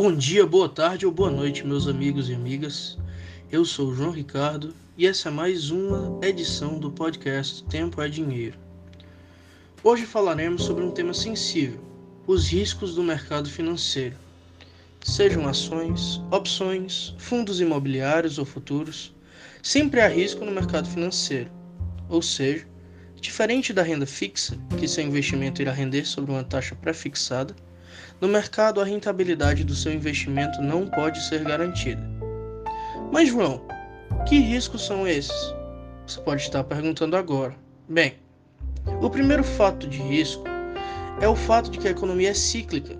Bom dia, boa tarde ou boa noite, meus amigos e amigas. Eu sou o João Ricardo e essa é mais uma edição do podcast Tempo é Dinheiro. Hoje falaremos sobre um tema sensível: os riscos do mercado financeiro. Sejam ações, opções, fundos imobiliários ou futuros, sempre há risco no mercado financeiro. Ou seja, diferente da renda fixa, que seu investimento irá render sobre uma taxa pré-fixada, no mercado, a rentabilidade do seu investimento não pode ser garantida. Mas, João, que riscos são esses? Você pode estar perguntando agora. Bem, o primeiro fato de risco é o fato de que a economia é cíclica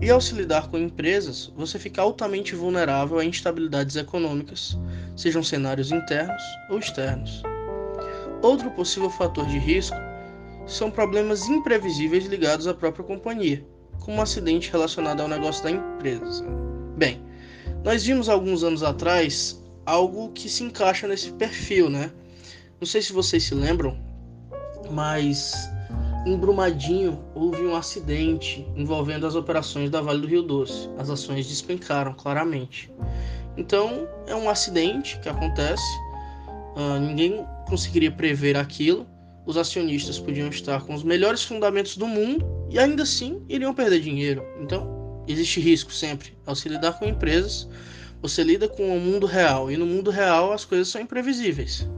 e, ao se lidar com empresas, você fica altamente vulnerável a instabilidades econômicas, sejam cenários internos ou externos. Outro possível fator de risco são problemas imprevisíveis ligados à própria companhia como um acidente relacionado ao negócio da empresa. Bem, nós vimos alguns anos atrás algo que se encaixa nesse perfil, né? Não sei se vocês se lembram, mas em Brumadinho houve um acidente envolvendo as operações da Vale do Rio Doce. As ações despencaram claramente. Então é um acidente que acontece, uh, ninguém conseguiria prever aquilo. Os acionistas podiam estar com os melhores fundamentos do mundo e ainda assim iriam perder dinheiro. Então, existe risco sempre. Ao se lidar com empresas, você lida com o mundo real e no mundo real as coisas são imprevisíveis.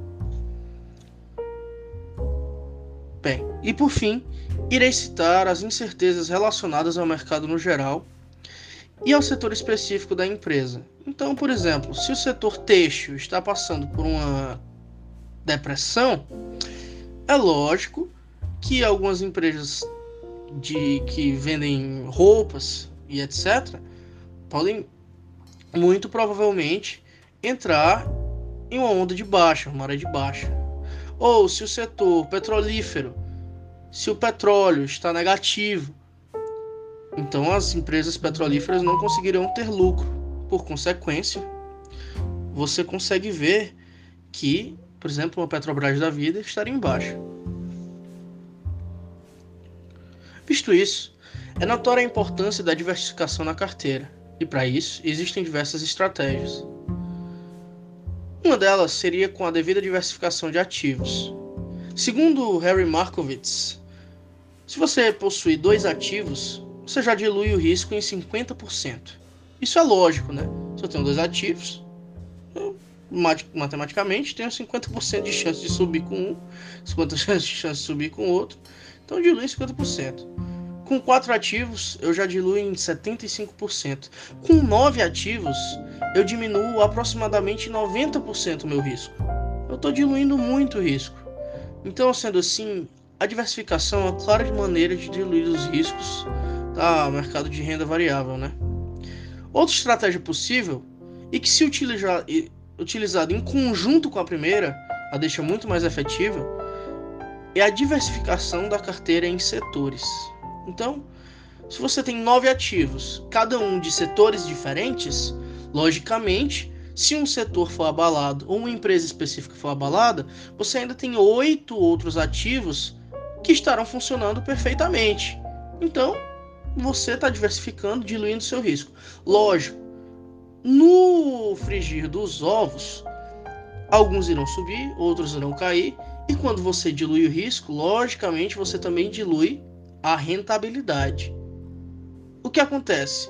Bem, e por fim, irei citar as incertezas relacionadas ao mercado no geral e ao setor específico da empresa. Então, por exemplo, se o setor têxtil está passando por uma depressão, é lógico que algumas empresas de que vendem roupas e etc podem muito provavelmente entrar em uma onda de baixa, uma maré de baixa. Ou se o setor petrolífero, se o petróleo está negativo, então as empresas petrolíferas não conseguirão ter lucro. Por consequência, você consegue ver que, por exemplo, uma Petrobras da vida estaria em baixa. Visto isso, é notória a importância da diversificação na carteira, e para isso existem diversas estratégias. Uma delas seria com a devida diversificação de ativos. Segundo Harry Markowitz, se você possui dois ativos, você já dilui o risco em 50%. Isso é lógico, né? Se eu tenho dois ativos, matematicamente tenho 50% de chance de subir com um, 50% de chance de subir com outro. Então dilui em 50%. Com quatro ativos, eu já diluo em 75%. Com nove ativos, eu diminuo aproximadamente 90% o meu risco. Eu estou diluindo muito o risco. Então, sendo assim, a diversificação é uma clara maneira de diluir os riscos do mercado de renda variável, né? Outra estratégia possível e que se utilizar, utilizado em conjunto com a primeira, a deixa muito mais efetiva, é a diversificação da carteira em setores. Então, se você tem nove ativos, cada um de setores diferentes, logicamente, se um setor for abalado ou uma empresa específica for abalada, você ainda tem oito outros ativos que estarão funcionando perfeitamente. Então, você está diversificando, diluindo seu risco. Lógico, no frigir dos ovos, alguns irão subir, outros irão cair, e quando você dilui o risco, logicamente você também dilui a rentabilidade. O que acontece?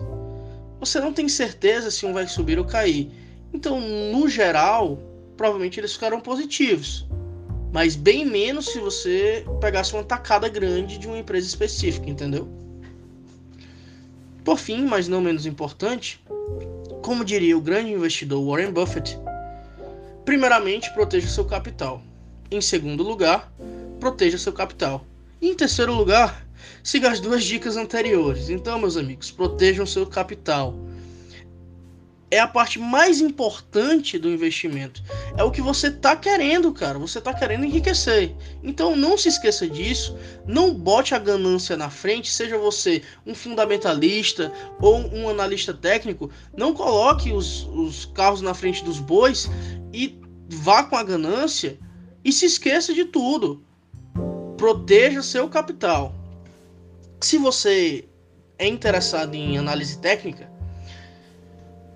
Você não tem certeza se um vai subir ou cair. Então, no geral, provavelmente eles ficarão positivos. Mas bem menos se você pegasse uma tacada grande de uma empresa específica, entendeu? Por fim, mas não menos importante, como diria o grande investidor Warren Buffett, primeiramente proteja seu capital. Em segundo lugar, proteja seu capital. E em terceiro lugar, siga as duas dicas anteriores. Então, meus amigos, protejam seu capital. É a parte mais importante do investimento. É o que você está querendo, cara. Você está querendo enriquecer. Então não se esqueça disso. Não bote a ganância na frente, seja você um fundamentalista ou um analista técnico. Não coloque os, os carros na frente dos bois e vá com a ganância e se esqueça de tudo. Proteja seu capital. Se você é interessado em análise técnica,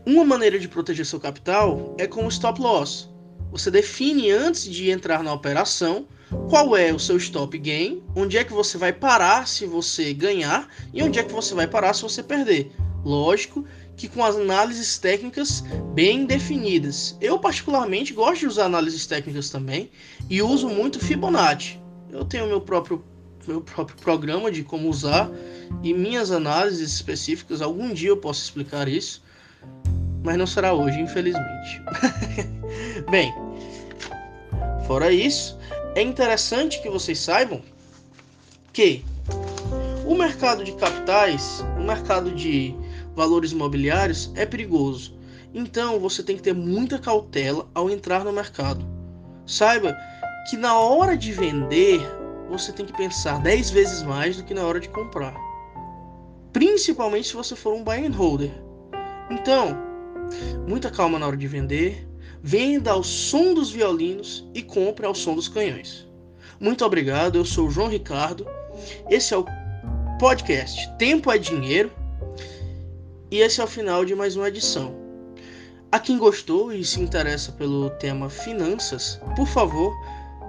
Uma maneira de proteger seu capital é com o stop loss. Você define antes de entrar na operação qual é o seu stop gain, onde é que você vai parar se você ganhar e onde é que você vai parar se você perder. Lógico que com as análises técnicas bem definidas. Eu particularmente gosto de usar análises técnicas também e uso muito Fibonacci. Eu tenho meu próprio meu próprio programa de como usar e minhas análises específicas. Algum dia eu posso explicar isso, mas não será hoje, infelizmente. Bem, fora isso, é interessante que vocês saibam que o mercado de capitais, o mercado de valores imobiliários é perigoso. Então você tem que ter muita cautela ao entrar no mercado. Saiba que na hora de vender, você tem que pensar 10 vezes mais do que na hora de comprar. Principalmente se você for um buy and holder. Então, muita calma na hora de vender, venda ao som dos violinos e compre ao som dos canhões. Muito obrigado, eu sou o João Ricardo. Esse é o podcast Tempo é Dinheiro. E esse é o final de mais uma edição. A quem gostou e se interessa pelo tema finanças, por favor,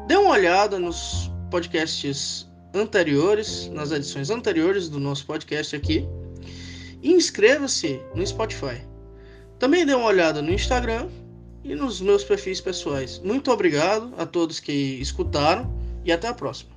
dê uma olhada nos podcasts anteriores, nas edições anteriores do nosso podcast aqui. E inscreva-se no Spotify. Também dê uma olhada no Instagram e nos meus perfis pessoais. Muito obrigado a todos que escutaram e até a próxima.